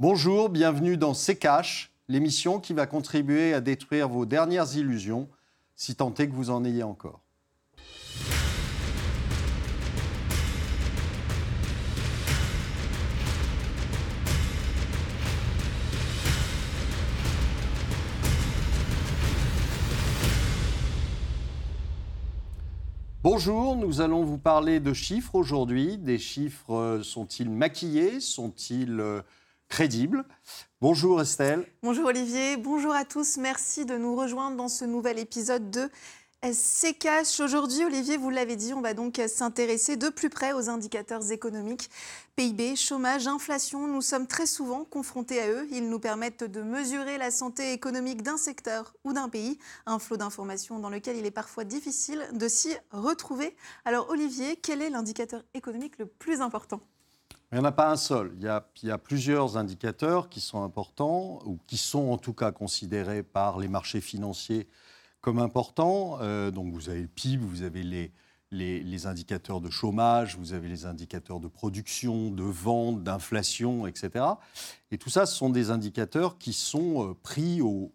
Bonjour, bienvenue dans C'est Cash, l'émission qui va contribuer à détruire vos dernières illusions, si tant est que vous en ayez encore. Bonjour, nous allons vous parler de chiffres aujourd'hui. Des chiffres euh, sont-ils maquillés? Sont-ils crédibles Bonjour Estelle. Bonjour Olivier, bonjour à tous. Merci de nous rejoindre dans ce nouvel épisode de cash. Aujourd'hui, Olivier, vous l'avez dit, on va donc s'intéresser de plus près aux indicateurs économiques. PIB, chômage, inflation, nous sommes très souvent confrontés à eux. Ils nous permettent de mesurer la santé économique d'un secteur ou d'un pays, un flot d'informations dans lequel il est parfois difficile de s'y retrouver. Alors Olivier, quel est l'indicateur économique le plus important? Il n'y en a pas un seul. Il y, a, plusieurs indicateurs qui sont importants, ou qui sont en tout cas considérés par les marchés financiers comme important. Euh, donc vous avez le PIB, vous avez les, les, indicateurs de chômage, vous avez les indicateurs de production, de vente, d'inflation, etc. Et tout ça, ce sont des indicateurs qui sont euh, pris au,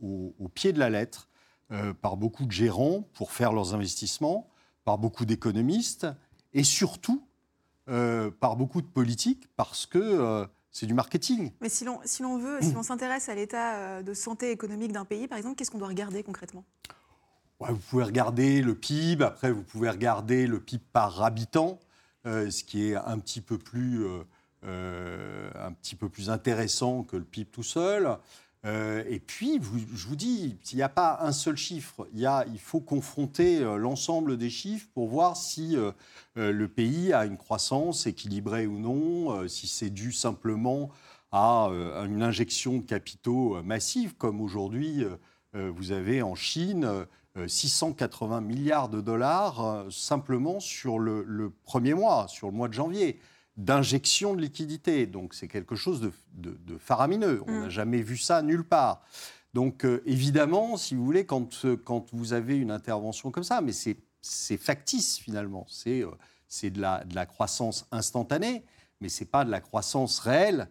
pied de la lettre euh, par beaucoup de gérants pour faire leurs investissements, par beaucoup d'économistes et surtout par beaucoup de politiques parce que c'est du marketing. Mais si l'on si veut, si l'on s'intéresse à l'état de santé économique d'un pays, par exemple, qu'est-ce qu'on doit regarder concrètement? Vous pouvez regarder le PIB, après vous pouvez regarder le PIB par habitant, euh, ce qui est un petit peu plus, euh, euh, un petit peu plus intéressant que le PIB tout seul. Et puis, je vous dis, il n'y a pas un seul chiffre. Il, faut confronter l'ensemble des chiffres pour voir si le pays a une croissance équilibrée ou non, si c'est dû simplement à une injection de capitaux massive, comme aujourd'hui vous avez en Chine 680 euh, milliards de dollars euh, simplement sur le, premier mois, sur le mois de janvier, d'injection de liquidités. Donc c'est quelque chose de, faramineux. On n'a mm. jamais vu ça nulle part. Donc euh, évidemment, si vous voulez, quand, quand vous avez une intervention comme ça, mais c'est factice finalement, c'est c'est de la, de la croissance instantanée, mais ce n'est pas de la croissance réelle,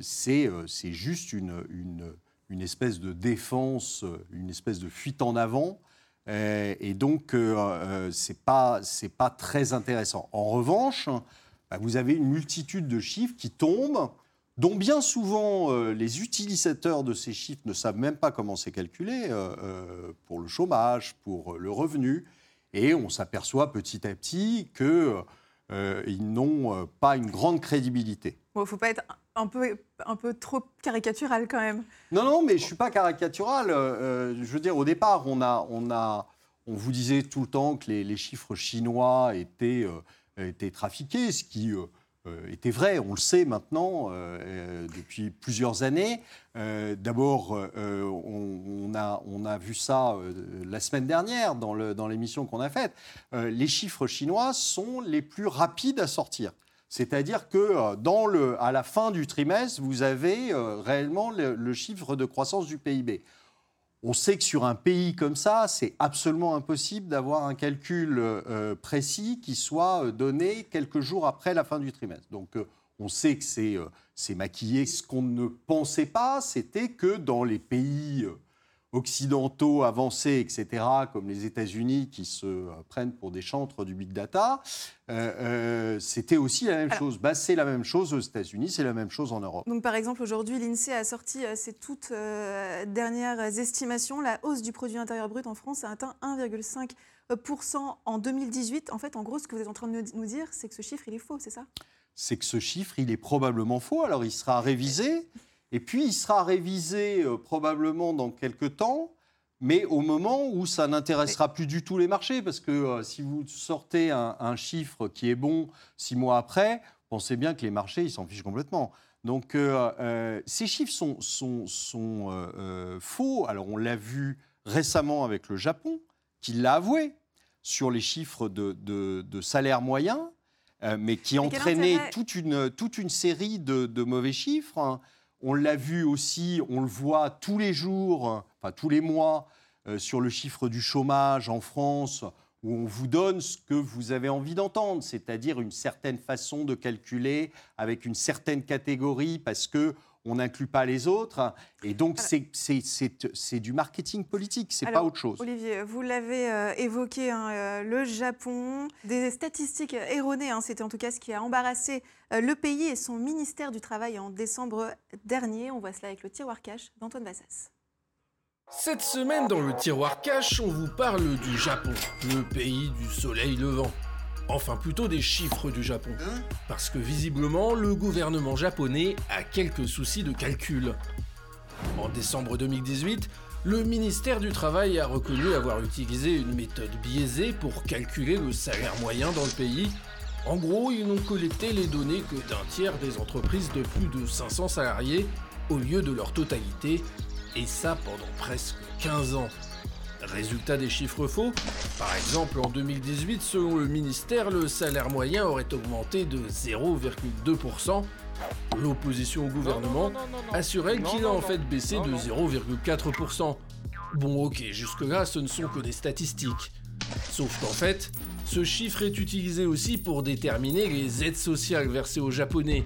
c'est juste une, une une espèce de défense, une espèce de fuite en avant. Euh, et donc, euh, euh, ce n'est pas, pas très intéressant. En revanche, bah, vous avez une multitude de chiffres qui tombent, dont bien souvent les utilisateurs de ces chiffres ne savent même pas comment c'est calculé, pour le chômage, pour le revenu. Et on s'aperçoit petit à petit qu'ils n'ont pas une grande crédibilité. Il ne faut pas être un peu, un peu trop caricatural quand même. Non, non, mais je ne suis pas caricatural. Euh, je veux dire, au départ, on, a, on, a, on vous disait tout le temps que les, chiffres chinois étaient, euh, étaient trafiqués, ce qui euh, était vrai, on le sait maintenant depuis plusieurs années. D'abord, on, a, on a vu ça la semaine dernière dans l'émission dans qu'on a faite. les chiffres chinois sont les plus rapides à sortir. C'est-à-dire que euh, le, à la fin du trimestre, vous avez euh, réellement le, chiffre de croissance du PIB. On sait que sur un pays comme ça, c'est absolument impossible d'avoir un calcul euh, précis qui soit donné quelques jours après la fin du trimestre. Donc on sait que c'est maquillé. Ce qu'on ne pensait pas, c'était que dans les pays occidentaux avancés, etc., comme les États-Unis qui se euh, prennent pour des chantres du big data, euh, euh, c'était aussi la même chose. Bah, c'est la même chose aux États-Unis, c'est la même chose en Europe. Donc, par exemple, aujourd'hui, l'INSEE a sorti ses toutes dernières estimations. La hausse du produit intérieur brut en France a atteint 1,5% en 2018. En fait, en gros, ce que vous êtes en train de nous dire, c'est que ce chiffre, il est faux, c'est ça? C'est que ce chiffre, il est probablement faux. Alors, il sera révisé. Et puis, il sera révisé euh, probablement dans quelques temps, mais au moment où ça n'intéressera plus du tout les marchés, parce que euh, si vous sortez un, chiffre qui est bon six mois après, pensez bien que les marchés, ils s'en fichent complètement. Donc, euh, ces chiffres sont, sont, sont faux. Alors, on l'a vu récemment avec le Japon, qui l'a avoué sur les chiffres de, de, salaire moyen, mais qui entraînait toute une, toute une série de, de mauvais chiffres. Hein. On l'a vu aussi, on le voit tous les jours, enfin tous les mois, euh, sur le chiffre du chômage en France, où on vous donne ce que vous avez envie d'entendre, c'est-à-dire une certaine façon de calculer avec une certaine catégorie parce que on n'inclut pas les autres. Et donc, c'est du marketing politique, c'est pas autre chose. Olivier, vous l'avez euh, évoqué, hein, euh, le Japon, des statistiques erronées, hein, c'était en tout cas ce qui a embarrassé euh, le pays et son ministère du Travail en décembre dernier. On voit cela avec le tiroir cash d'Antoine Bassas. Cette semaine, dans le tiroir cash, on vous parle du Japon, le pays du soleil levant. Enfin plutôt des chiffres du Japon. Hein Parce que visiblement, le gouvernement japonais a quelques soucis de calcul. En décembre 2018, le ministère du Travail a reconnu avoir utilisé une méthode biaisée pour calculer le salaire moyen dans le pays. En gros, ils n'ont collecté les données que d'un tiers des entreprises de plus de 500 salariés au lieu de leur totalité, et ça pendant presque 15 ans. Résultat des chiffres faux Par exemple, en 2018, selon le ministère, le salaire moyen aurait augmenté de 0,2%. L'opposition au gouvernement assurait qu'il a en fait baissé de 0,4%. Bon ok, jusque-là, ce ne sont que des statistiques. Sauf qu'en fait, ce chiffre est utilisé aussi pour déterminer les aides sociales versées aux Japonais,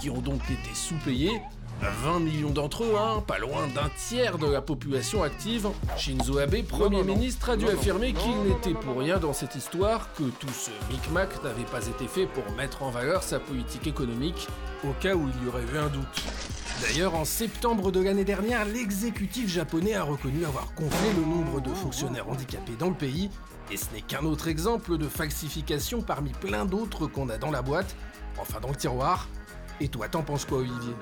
qui ont donc été sous-payés 20 millions d'entre eux, hein, pas loin d'un tiers de la population active, Shinzo Abe, Premier ministre, a dû affirmer qu'il n'était pour rien dans cette histoire, que tout ce micmac n'avait pas été fait pour mettre en valeur sa politique économique, au cas où il y aurait eu un doute. D'ailleurs, en septembre de l'année dernière, l'exécutif japonais a reconnu avoir gonflé le nombre de fonctionnaires handicapés dans le pays, et ce n'est qu'un autre exemple de falsification parmi plein d'autres qu'on a dans la boîte, enfin dans le tiroir. Et toi, t'en penses quoi, Olivier?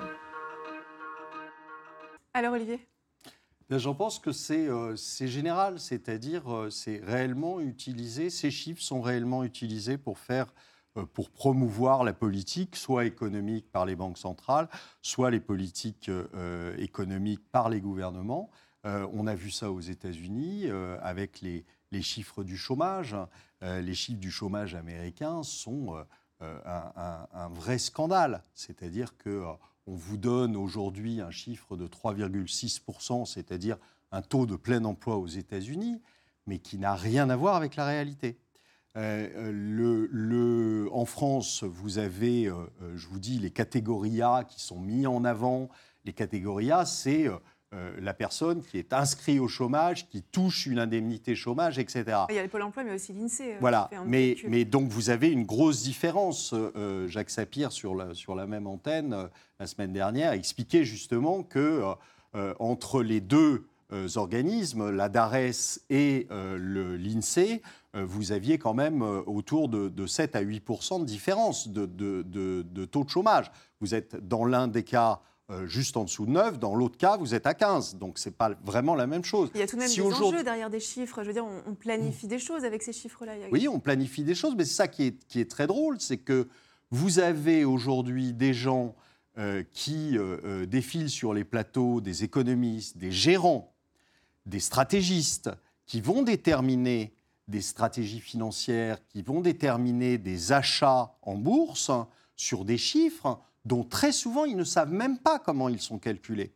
Alors Olivier? Ben, J'en pense que c'est euh, général, c'est-à-dire euh, c'est réellement utilisé, ces chiffres sont réellement utilisés pour faire euh, pour promouvoir la politique, soit économique par les banques centrales, soit les politiques économiques par les gouvernements. on a vu ça aux États-Unis avec les, les, chiffres du chômage. les chiffres du chômage américain sont un, un, vrai scandale. C'est-à-dire que on vous donne aujourd'hui un chiffre de 3,6%, c'est-à-dire un taux de plein emploi aux États-Unis, mais qui n'a rien à voir avec la réalité. Euh, le, en France, vous avez, euh, je vous dis, les catégories A qui sont mis en avant. Les catégories A, c'est euh, la personne qui est inscrite au chômage, qui touche une indemnité chômage, etc. Il y a le Pôle emploi, mais aussi l'INSEE. Euh, voilà, mais, mais, donc vous avez une grosse différence. Euh, Jacques Sapir, sur la, sur la même antenne, la semaine dernière, expliquait justement que entre les deux organismes, la DARES et l'INSEE, vous aviez quand même autour de, 7 à 8% de différence de, de, taux de chômage. Vous êtes dans l'un des cas euh, juste en dessous de 9. Dans l'autre cas, vous êtes à 15. Donc, ce n'est pas vraiment la même chose. Il y a tout de même des enjeux derrière des chiffres. Je veux dire, on, planifie des choses avec ces chiffres-là. Oui, on planifie des choses, mais c'est ça qui est, qui est, très drôle, c'est que vous avez aujourd'hui des gens euh, qui euh, défilent sur les plateaux, des économistes, des gérants, des stratégistes, qui vont déterminer des stratégies financières, qui vont déterminer des achats en bourse sur des chiffres dont très souvent ils ne savent même pas comment ils sont calculés.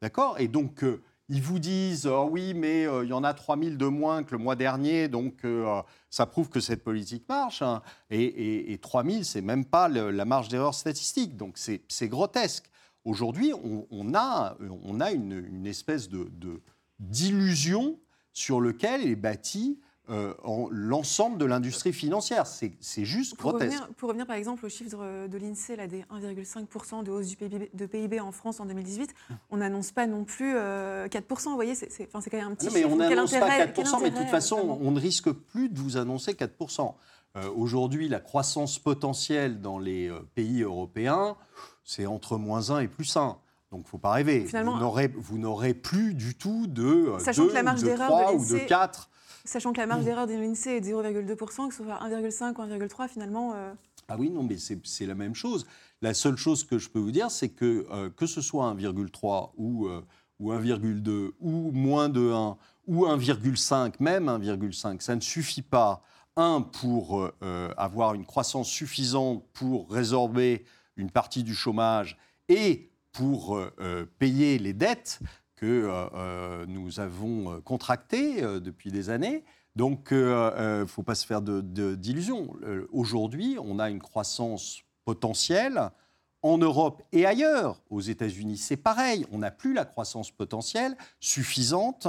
D'accord? Et donc, euh, ils vous disent oh oui, mais euh, il y en a 3000 de moins que le mois dernier, donc euh, ça prouve que cette politique marche. Hein. Et, et, 3000, c'est même pas la marge d'erreur statistique, donc c'est grotesque. Aujourd'hui, on, a, une, espèce d'illusion de, sur lequel est bâti euh, l'ensemble de l'industrie financière. C'est juste pour grotesque. Revenir, pour revenir par exemple au chiffre de l'INSEE, des 1,5% de hausse du PIB, de PIB en France en 2018, on n'annonce pas non plus 4%. Euh, vous voyez, c'est quand même un petit non, mais On n'annonce pas 4%, mais de toute façon, on ne risque plus de vous annoncer 4%. Euh, aujourd'hui, la croissance potentielle dans les pays européens, c'est entre moins 1 et plus 1. Donc, il ne faut pas rêver. vous n'aurez plus du tout de 2, que la marge de 3 ou de 4. Sachant que la marge d'erreur de l'INSEE est de 0,2%, que ce soit 1,5 ou 1,3 finalement. Euh, ah oui, non, mais c'est la même chose. La seule chose que je peux vous dire, c'est que euh, que ce soit 1,3 ou, euh, ou 1,2 ou moins de 1 ou 1,5, même 1,5, ça ne suffit pas, un, pour avoir une croissance suffisante pour résorber une partie du chômage et pour payer les dettes que euh, euh, nous avons euh, contracté depuis des années. Donc, il ne faut pas se faire d'illusions. Aujourd'hui, on a une croissance potentielle en Europe et ailleurs. Aux États-Unis, c'est pareil. On n'a plus la croissance potentielle suffisante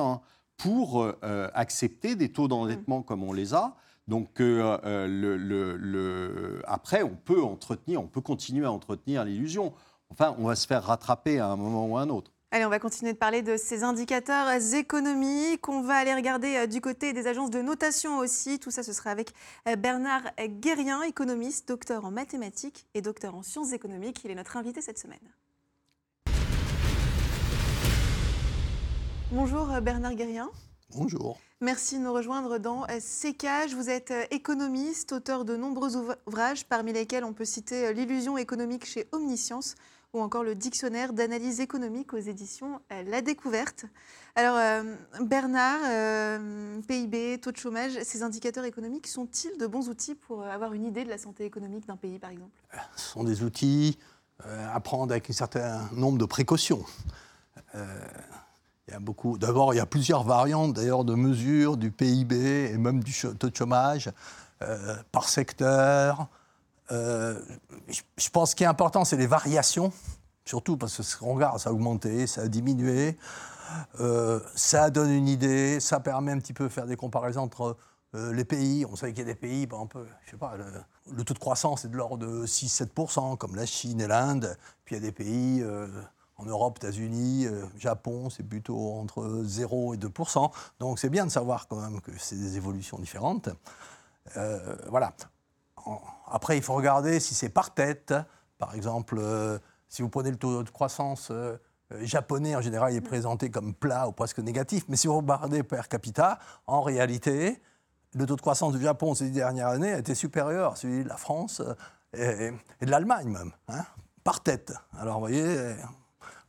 pour accepter des taux d'endettement comme on les a. Donc euh, euh, après, on peut entretenir, on peut continuer à entretenir l'illusion. Enfin, on va se faire rattraper à un moment ou à un autre. Allez, on va continuer de parler de ces indicateurs économiques. On va aller regarder euh, du côté des agences de notation aussi. Tout ça, ce sera avec Bernard Guérien, économiste, docteur en mathématiques et docteur en sciences économiques. Il est notre invité cette semaine. Bonjour Bernard Guérien. Bonjour. Merci de nous rejoindre dans CK. Vous êtes euh, économiste, auteur de nombreux ouvrages, parmi lesquels on peut citer euh, L'illusion économique chez Omniscience ou encore le dictionnaire d'analyse économique aux éditions euh, La Découverte. Alors, Bernard, PIB, taux de chômage, ces indicateurs économiques sont-ils de bons outils pour avoir une idée de la santé économique d'un pays, par exemple? Ce sont des outils à prendre avec un certain nombre de précautions. Il y a beaucoup. D'abord, il y a plusieurs variantes d'ailleurs de mesures du PIB et même du taux de chômage euh, par secteur. Euh, je pense qu'il est important, c'est les variations, surtout parce que ce qu'on regarde, ça a augmenté, ça a diminué. Euh, ça donne une idée, ça permet un petit peu de faire des comparaisons entre les pays. On sait qu'il y a des pays, par exemple, je sais pas, le, taux de croissance est de l'ordre de 6-7%, comme la Chine et l'Inde. Puis il y a des pays en Europe, États-Unis, euh, Japon, c'est plutôt entre 0 et 2% Donc c'est bien de savoir quand même que c'est des évolutions différentes. Euh, voilà. Après, il faut regarder si c'est par tête. Par exemple, euh, si vous prenez le taux de croissance japonais, en général, il est présenté comme plat ou presque négatif. Mais si vous regardez per capita, en réalité, le taux de croissance du Japon ces dernières années a été supérieur à celui de la France et, de l'Allemagne même, hein, par tête. Alors, vous voyez,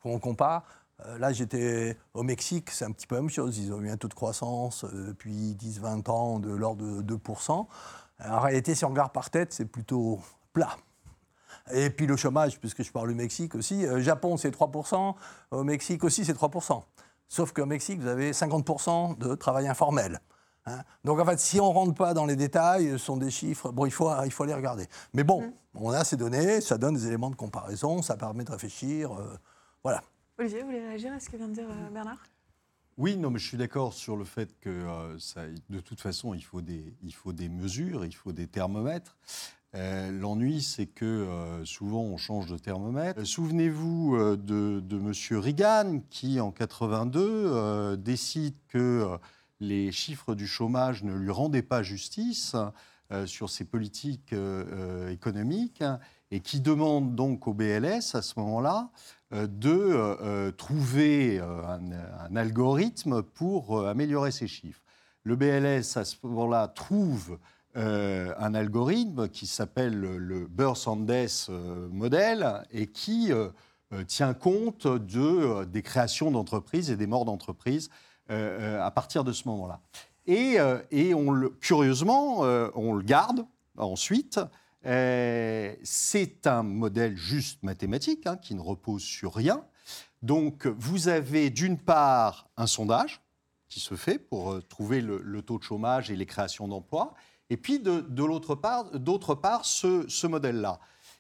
on compare, euh, là j'étais au Mexique, c'est un petit peu la même chose. Ils ont eu un taux de croissance euh, depuis 10-20 ans de l'ordre de 2%. En réalité, si on regarde par tête, c'est plutôt plat. Et puis le chômage, puisque je parle du Mexique aussi, euh, Japon c'est 3%, au Mexique aussi c'est 3%. Sauf qu'au Mexique, vous avez 50% de travail informel. Hein. Donc en fait, si on ne rentre pas dans les détails, ce sont des chiffres, bon, il faut, il faut les regarder. Mais bon, mmh. on a ces données, ça donne des éléments de comparaison, ça permet de réfléchir. Voilà. Olivier, vous voulez réagir à ce que vient de dire euh, Bernard? Oui, non, je suis d'accord sur le fait que euh, de toute façon, il faut, des, mesures, il faut des thermomètres. Euh, l'ennui, c'est que souvent on change de thermomètre. Souvenez-vous de, de M. Reagan qui, en 82, décide que les chiffres du chômage ne lui rendaient pas justice sur ses politiques économiques et qui demande donc au BLS à ce moment-là euh, de euh, euh, trouver un, algorithme pour améliorer ces chiffres. Le BLS, à ce moment-là, trouve un algorithme qui s'appelle le Burr-Sanders modèle et qui tient compte de, des créations d'entreprises et des morts d'entreprises à partir de ce moment-là. Et, et on curieusement, on le garde ensuite euh, c'est un modèle juste mathématique hein, qui ne repose sur rien. Donc vous avez d'une part un sondage qui se fait pour euh, trouver le, taux de chômage et les créations d'emplois, et puis de, l'autre part, d'autre part ce, modèle-là.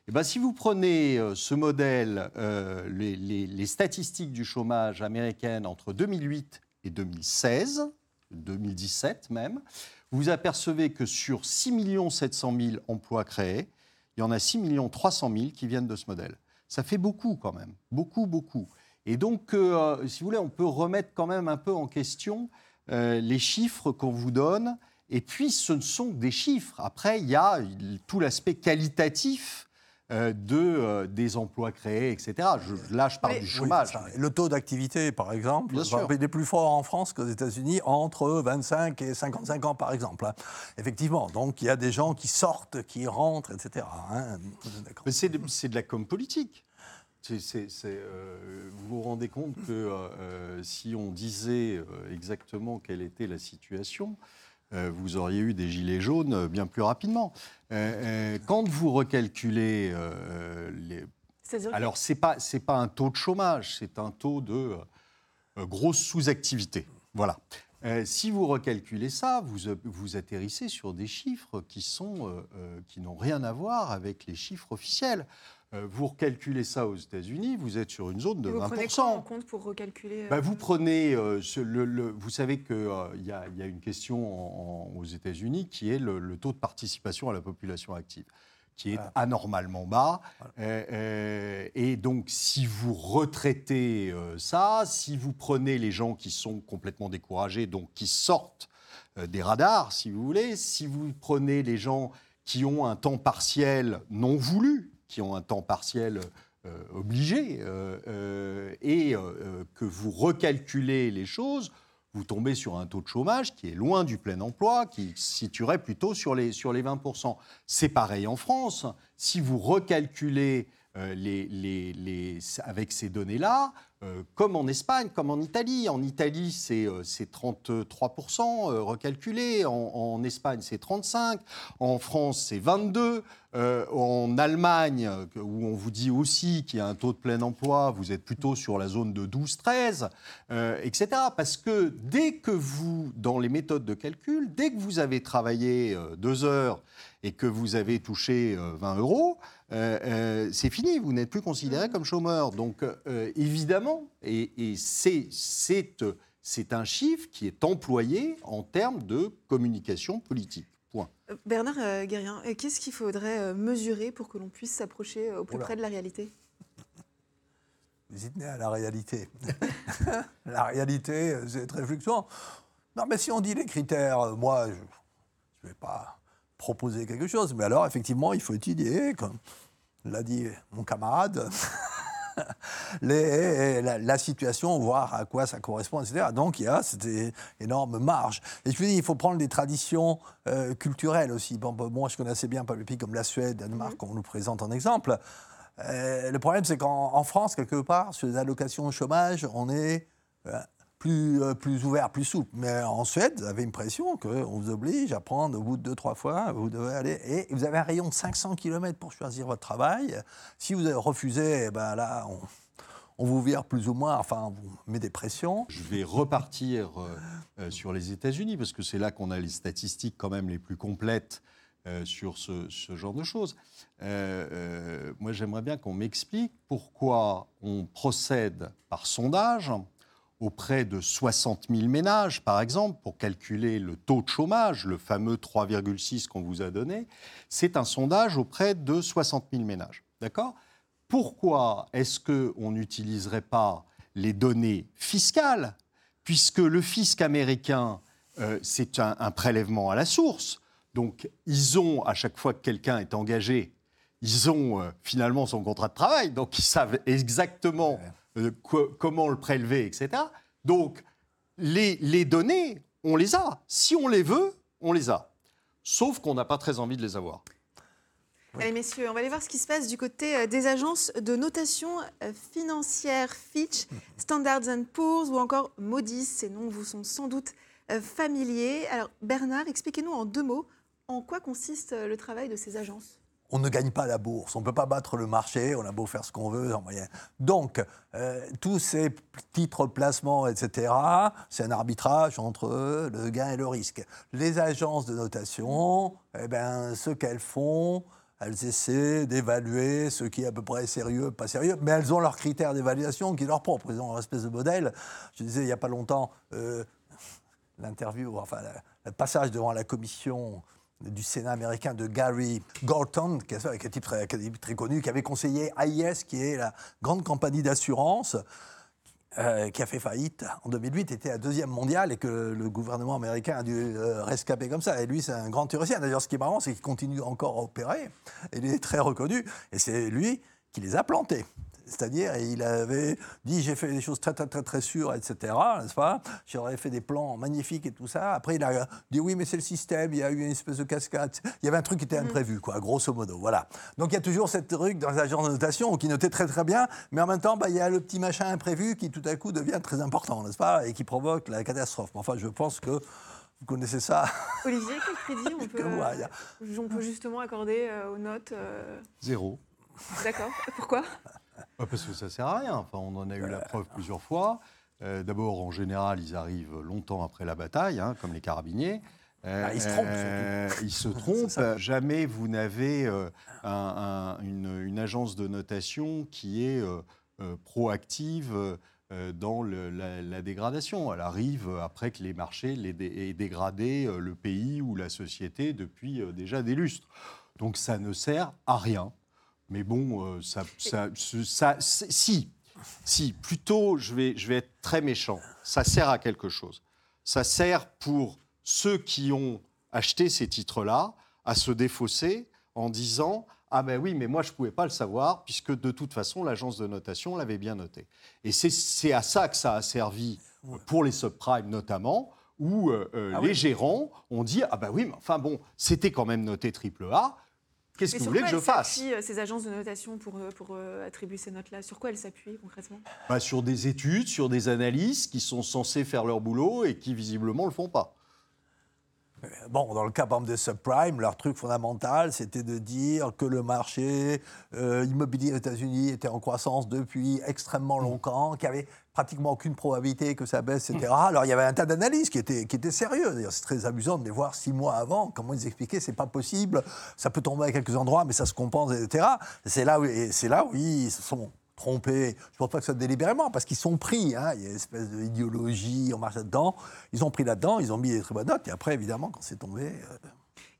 Eh ben, si vous prenez euh, ce modèle, les, les, statistiques du chômage américaine entre 2008 et 2016, 2017 même, vous apercevez que sur 6 700 000 emplois créés, il y en a 6 300 000 qui viennent de ce modèle. Ça fait beaucoup quand même, beaucoup, beaucoup. Et donc, euh, si vous voulez, on peut remettre quand même un peu en question euh, les chiffres qu'on vous donne. Et puis, ce ne sont des chiffres. Après, il y a tout l'aspect qualitatif euh, de, euh, des emplois créés, etc. là, je parle du chômage. le taux d'activité, par exemple, il est plus fort en France qu'aux États-Unis, entre 25 et 55 ans, par exemple. Hein. Effectivement, donc il y a des gens qui sortent, qui rentrent, etc. Hein. Mais c'est de, la com politique. Euh, vous vous rendez compte que si on disait exactement quelle était la situation, vous auriez eu des gilets jaunes euh, bien plus rapidement. Euh, quand vous recalculez les... Alors, ce n'est pas, pas un taux de chômage, c'est un taux de grosse sous-activité. Voilà. Euh, si vous recalculez ça, vous, euh, vous atterrissez sur des chiffres euh, euh, qui n'ont rien à voir avec les chiffres officiels. Euh, vous recalculez ça aux États-Unis, vous êtes sur une zone de vous 20 prenez quoi en compte pour recalculer euh, bah, vous prenez, euh, ce- le, le- vous savez qu'il y, a- il y a une question en- en- aux États-Unis qui est le, le taux de participation à la population active, qui est Voilà. anormalement bas. Euh, euh, et donc, si vous retraitez euh, ça, si vous prenez les gens qui sont complètement découragés, donc qui sortent euh, des radars, si vous voulez, si vous prenez les gens qui ont un temps partiel non voulu, qui ont un temps partiel euh, obligé, euh, euh, et que vous recalculez les choses, vous tombez sur un taux de chômage qui est loin du plein emploi, qui se situerait plutôt sur les, sur les 20%. C'est pareil en France. Si vous recalculez les, les- les- avec ces données-là, euh, comme en Espagne, comme en Italie. En Italie, c'est euh, c'est 33% euh, recalculé. En, en Espagne, c'est 35%. En France, c'est 22%. Euh, en Allemagne, où on vous dit aussi qu'il y a un taux de plein emploi, vous êtes plutôt sur la zone de 12-13, euh, etc. Parce que dès que vous, dans les méthodes de calcul, dès que vous avez travaillé deux heures et que vous avez touché euh, 20 euros, euh, euh, c'est fini, vous n'êtes plus considéré comme chômeur. Donc euh, évidemment, et, et c'est c'est, c'est un chiffre qui est employé en termes de communication politique. Point. Bernard euh, Guérien, qu'est-ce qu'il faudrait euh, mesurer pour que l'on puisse s'approcher euh, au plus Oula. près de la réalité? Tenez à la réalité. la réalité, c'est très fluctuant. Non, mais si on dit les critères, moi, je ne vais pas proposer quelque chose, mais alors, effectivement, il faut étudier, comme l'a dit mon camarade, les- la, la situation, voir à quoi ça correspond, etc. Donc, il y a cette énorme marge. Et je vous dis, il faut prendre des traditions euh, culturelles aussi. Bon, bon, moi, je connais assez bien pas, les pays comme la Suède, Danemark, qu'on nous présente en exemple. Euh, le problème, c'est qu'en en France, quelque part, sur les allocations au chômage, on est euh, plus, euh, plus ouvert, plus souple. Mais en Suède, vous avez une pression qu'on vous oblige à prendre au bout de deux, trois fois, vous devez aller. Et vous avez un rayon de 500 km pour choisir votre travail. Si vous refusé, eh ben là, on, vous vire plus ou moins, enfin, on vous met des pressions. Je vais repartir euh, euh, sur les États-Unis, parce que c'est là qu'on a les statistiques quand même les plus complètes sur ce, genre de choses. Moi, j'aimerais bien qu'on m'explique pourquoi on procède par sondage auprès de 60 000 ménages, par exemple, pour calculer le taux de chômage, le fameux 3,6 qu'on vous a donné. C'est un sondage auprès de 60 000 ménages. D'accord? Pourquoi est-ce qu'on n'utiliserait pas les données fiscales, puisque le fisc américain, euh, c'est un, prélèvement à la source. Donc, ils ont, à chaque fois que quelqu'un est engagé, ils ont euh, finalement son contrat de travail, donc ils savent exactement euh, quoi- comment le prélever, etc. Donc, les, les données, on les a. Si on les veut, on les a. Sauf qu'on n'a pas très envie de les avoir. Allez messieurs, on va aller voir ce qui se passe du côté euh, des agences de notation euh, financière Fitch, Standard Poor's ou encore Moody's. Ces noms vous sont sans doute familiers. Alors Bernard, expliquez-nous en deux mots en quoi consiste le travail de ces agences? On ne gagne pas la bourse, on ne peut pas battre le marché, on a beau faire ce qu'on veut en moyenne. Donc, euh, tous ces titres placements, etc., c'est un arbitrage entre le gain et le risque. Les agences de notation, eh ben, ce qu'elles font, elles essaient d'évaluer ce qui est à peu près sérieux, pas sérieux, mais elles ont leurs critères d'évaluation qui sont leurs propres. Ils ont leur espèce de modèle. Je disais il n'y a pas longtemps, euh, l'interview, enfin le passage devant la commission du Sénat américain de Gary Gorton, qui est un type très, connu, qui avait conseillé AIS, qui est la grande compagnie d'assurance, euh, qui a fait faillite en 2008, était la deuxième mondiale et que le gouvernement américain a dû euh, rescaper comme ça. Et lui, c'est un grand théoricien. D'ailleurs, ce qui est marrant, c'est qu'il continue encore à opérer. Il est très reconnu. Et c'est lui qui les a plantés. C'est-à-dire, il avait dit j'ai fait des choses très, très, très, très sûres, etc. N'est-ce pas? J'aurais fait des plans magnifiques et tout ça. Après, il a dit oui, mais c'est le système, il y a eu une espèce de cascade. Il y avait un truc qui était imprévu, quoi, grosso modo. Voilà. Donc, il y a toujours cette truc dans les agences de notation qui notait très, très bien, mais en même temps, bah, il y a le petit machin imprévu qui tout à coup devient très important, n'est-ce pas? Et qui provoque la catastrophe. Enfin, je pense que vous connaissez ça. Olivier, quel crédit on peut, Que moi, euh, on peut justement accorder euh, aux notes euh, Zéro. D'accord. Pourquoi? Parce que ça sert à rien. Enfin, on en a eu la preuve plusieurs fois. Euh, D'abord, en général, ils arrivent longtemps après la bataille, hein, comme les carabiniers. Euh, Ah, ils se trompent, euh, ils se trompent. Jamais vous n'avez euh, un- un- une, une agence de notation qui est euh, euh, proactive euh, dans le- la, la dégradation. Elle arrive après que les marchés les dé- aient dégradé euh, le pays ou la société depuis euh, déjà des lustres. Donc ça ne sert à rien. Mais bon, euh, ça, ça- si, si, plutôt, je vais, je vais être très méchant. Ça sert à quelque chose. Ça sert pour ceux qui ont acheté ces titres-là à se défausser en disant ah ben oui, mais moi je ne pouvais pas le savoir puisque de toute façon l'agence de notation l'avait bien noté. Et c'est- à ça que ça a servi pour les subprimes notamment, où euh, euh, Ah les oui. gérants ont dit ah ben oui, mais enfin bon, c'était quand même noté triple A. Qu'est-ce que vous voulez que je fasse euh, ces agences de notation pour, euh, pour euh, attribuer ces notes-là? Sur quoi elles s'appuient concrètement? Bah, Sur des études, sur des analyses qui sont censées faire leur boulot et qui visiblement ne le font pas. Bon, dans le cas par exemple, des subprimes, leur truc fondamental, c'était de dire que le marché euh, immobilier aux États-Unis était en croissance depuis extrêmement longtemps, qu'il n'y avait pratiquement aucune probabilité que ça baisse, etc. Alors il y avait un tas d'analyses qui étaient, qui étaient sérieuses. C'est très amusant de les voir six mois avant, comment ils expliquaient c'est pas possible, ça peut tomber à quelques endroits, mais ça se compense, etc. C'est là où, c'est là où ils sont trompés. Je ne pense pas que ce soit délibérément, parce qu'ils sont pris. hein. Il y a une espèce d'idéologie, on marche là-dedans. Ils ont pris là-dedans, ils ont mis des très bonnes notes. Et après, évidemment, quand c'est tombé. euh,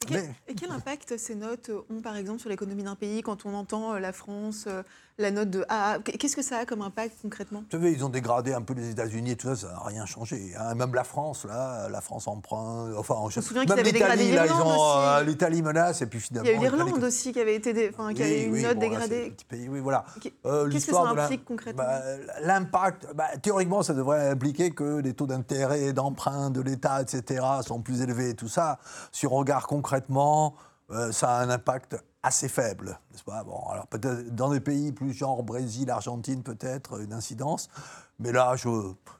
Et quel, mais- et quel impact ces notes ont par exemple sur l'économie d'un pays quand on entend euh, la France, euh, la note de A Qu'est-ce que ça a comme impact concrètement? Vous savez, ils ont dégradé un peu les États-Unis et tout ça, ça n'a rien changé. hein. Même la France, là, la France emprunt. Enfin, je me souviens qu'ils avaient dégradé là, l'Irlande euh, L'Italie menace et puis Il finalement. y a eu l'Irlande aussi qui avait, été dé- enfin, qui Oui, avait eu une oui, note bon, là, dégradée. petit pays, oui, voilà. Euh, qu'est-ce que ça implique concrètement? Bah, L'impact, bah, théoriquement, ça devrait impliquer que les taux d'intérêt d'emprunt de l'État, etc., sont plus élevés et tout ça. Si on regarde concrètement, euh, ça a un impact assez faible, n'est-ce pas? Bon, alors peut-être dans des pays plus genre Brésil, Argentine, peut-être une incidence, mais là, je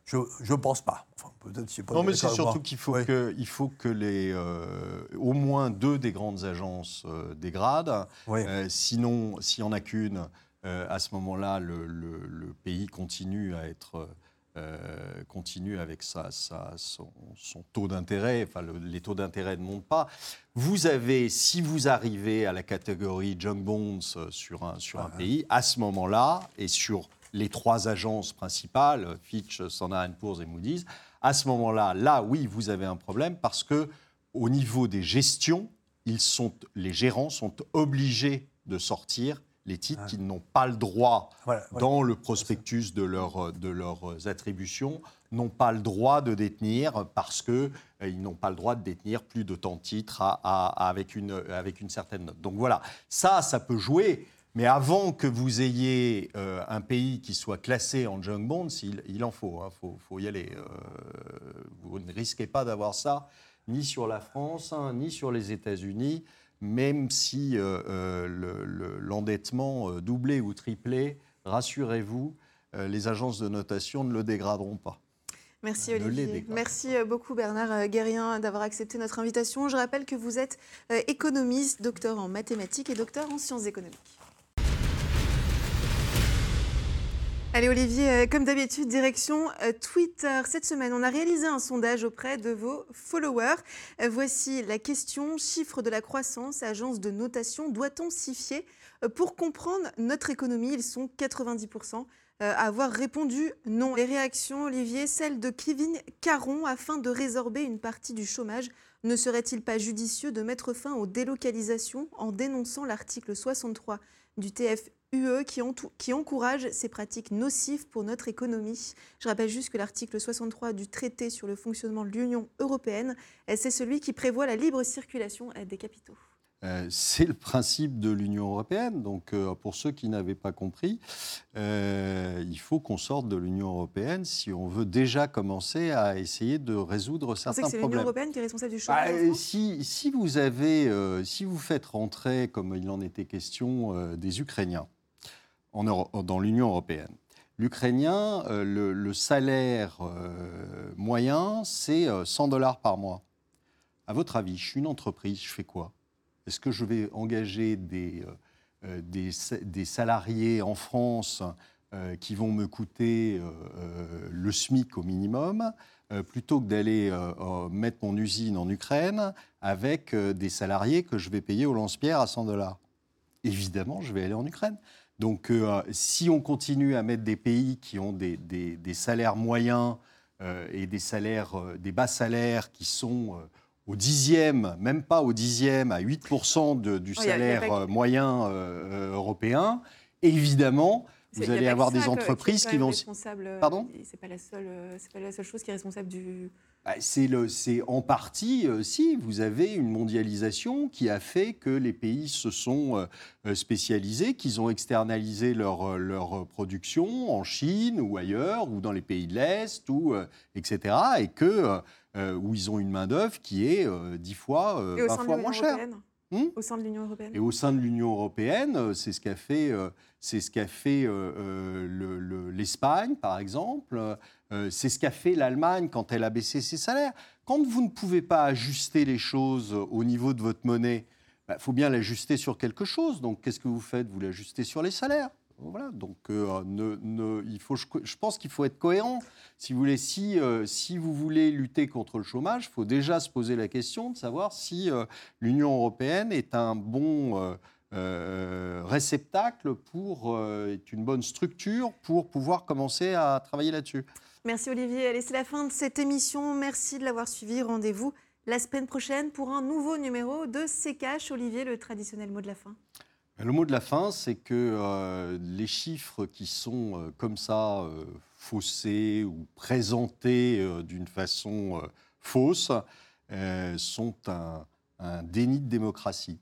je, je pense pas. Enfin, peut-être pas Non, mais c'est surtout qu'il faut, Oui. que, il faut que les, euh, au moins deux des grandes agences euh, dégradent. Oui. Euh, sinon, s'il n'y en a qu'une, à ce moment-là, le, le- le pays continue à être. Euh, continue avec sa, sa- son, son taux d'intérêt, enfin le- les taux d'intérêt ne montent pas. Vous avez, si vous arrivez à la catégorie junk bonds euh, sur un, sur un pays, à ce moment-là, et sur les trois agences principales, Fitch, Standard Poor's et Moody's, à ce moment-là, là, oui, vous avez un problème parce que au niveau des gestions, ils sont, les gérants sont obligés de sortir les titres qui n'ont pas le droit, Voilà, voilà. dans le prospectus de, leur, de leurs attributions, n'ont pas le droit de détenir parce qu'ils ils n'ont pas le droit de détenir plus de tant de titres à- à- avec, une, avec une certaine note. Donc voilà, ça, ça peut jouer. Mais avant que vous ayez euh, un pays qui soit classé en junk bonds, il, il en faut, il faut, faut y aller. Euh, vous ne risquez pas d'avoir ça ni sur la France, hein, ni sur les États-Unis, même si euh, euh, le- le- l'endettement euh, doublé ou triplé, rassurez-vous, les agences de notation ne le dégraderont pas. Merci Olivier. Merci beaucoup Bernard Guérien d'avoir accepté notre invitation. Je rappelle que vous êtes économiste, docteur en mathématiques et docteur en sciences économiques. Allez Olivier, euh, comme d'habitude, direction euh, Twitter. Cette semaine, on a réalisé un sondage auprès de vos followers. Euh, Voici la question, chiffre de la croissance, agence de notation, doit-on s'y fier? Pour comprendre notre économie, ils sont 90% euh, à avoir répondu non. Les réactions, Olivier, celle de Kevin Caron, afin de résorber une partie du chômage. Ne serait-il pas judicieux de mettre fin aux délocalisations en dénonçant l'article 63 du TFUE qui, qui encourage ces pratiques nocives pour notre économie Je rappelle juste que l'article 63 du traité sur le fonctionnement de l'Union européenne, euh, c'est celui qui prévoit la libre circulation euh, des capitaux. Euh, c'est le principe de l'Union européenne. Donc, euh, pour ceux qui n'avaient pas compris, euh, il faut qu'on sorte de l'Union européenne si on veut déjà commencer à essayer de résoudre certains que c'est l'Union problèmes. européenne qui est responsable du Bah, chômage si, si vous avez, si vous faites rentrer, comme il en était question, des Ukrainiens dans l'Union européenne, l'Ukrainien, euh, le, salaire euh, moyen, c'est euh, 100 dollars par mois. À votre avis, je suis une entreprise, je fais quoi? Est-ce que je vais engager des, euh, euh, des, sa- des salariés en France euh, qui vont me coûter le SMIC au minimum, plutôt que d'aller mettre mon usine en Ukraine avec des salariés que je vais payer au lance-pierre à 100 dollars? Évidemment, je vais aller en Ukraine. Donc, si on continue à mettre des pays qui ont des, des salaires moyens et des salaires, des bas salaires qui sont au dixième, même pas au dixième, à 8% du salaire moyen européen, évidemment, vous allez avoir des entreprises qui, vont. Euh, Pardon C'est pas la seule, euh, pas la seule chose qui est responsable du. Bah, c'est en partie, euh, si, vous avez une mondialisation qui a fait que les pays se sont spécialisés, qu'ils ont externalisé leur, leur production en Chine ou ailleurs, ou dans les pays de l'Est, ou, etc. Et que euh, où ils ont une main-d'œuvre qui est euh, dix fois, euh, fois moins chère. Hmm au sein de l'Union européenne. Et au sein de l'Union européenne, c'est ce qu'a fait, c'est ce qu'a fait l'Espagne, par exemple. c'est ce qu'a fait l'Allemagne quand elle a baissé ses salaires. Quand vous ne pouvez pas ajuster les choses au niveau de votre monnaie, il bah, faut bien l'ajuster sur quelque chose. Donc, qu'est-ce que vous faites? Vous l'ajustez sur les salaires. Donc euh, il faut, je, pense qu'il faut être cohérent. Si vous voulez, si, euh, vous voulez lutter contre le chômage, il faut déjà se poser la question de savoir si euh, l'Union européenne est un bon réceptacle pour, est une bonne structure pour pouvoir commencer à travailler là-dessus. Merci Olivier. Allez, c'est la fin de cette émission. Merci de l'avoir suivi. Rendez-vous la semaine prochaine pour un nouveau numéro de CKH. Olivier, le traditionnel mot de la fin. Le mot de la fin, c'est que euh, les chiffres qui sont euh, comme ça euh, faussés ou présentés d'une façon fausse sont un déni de démocratie.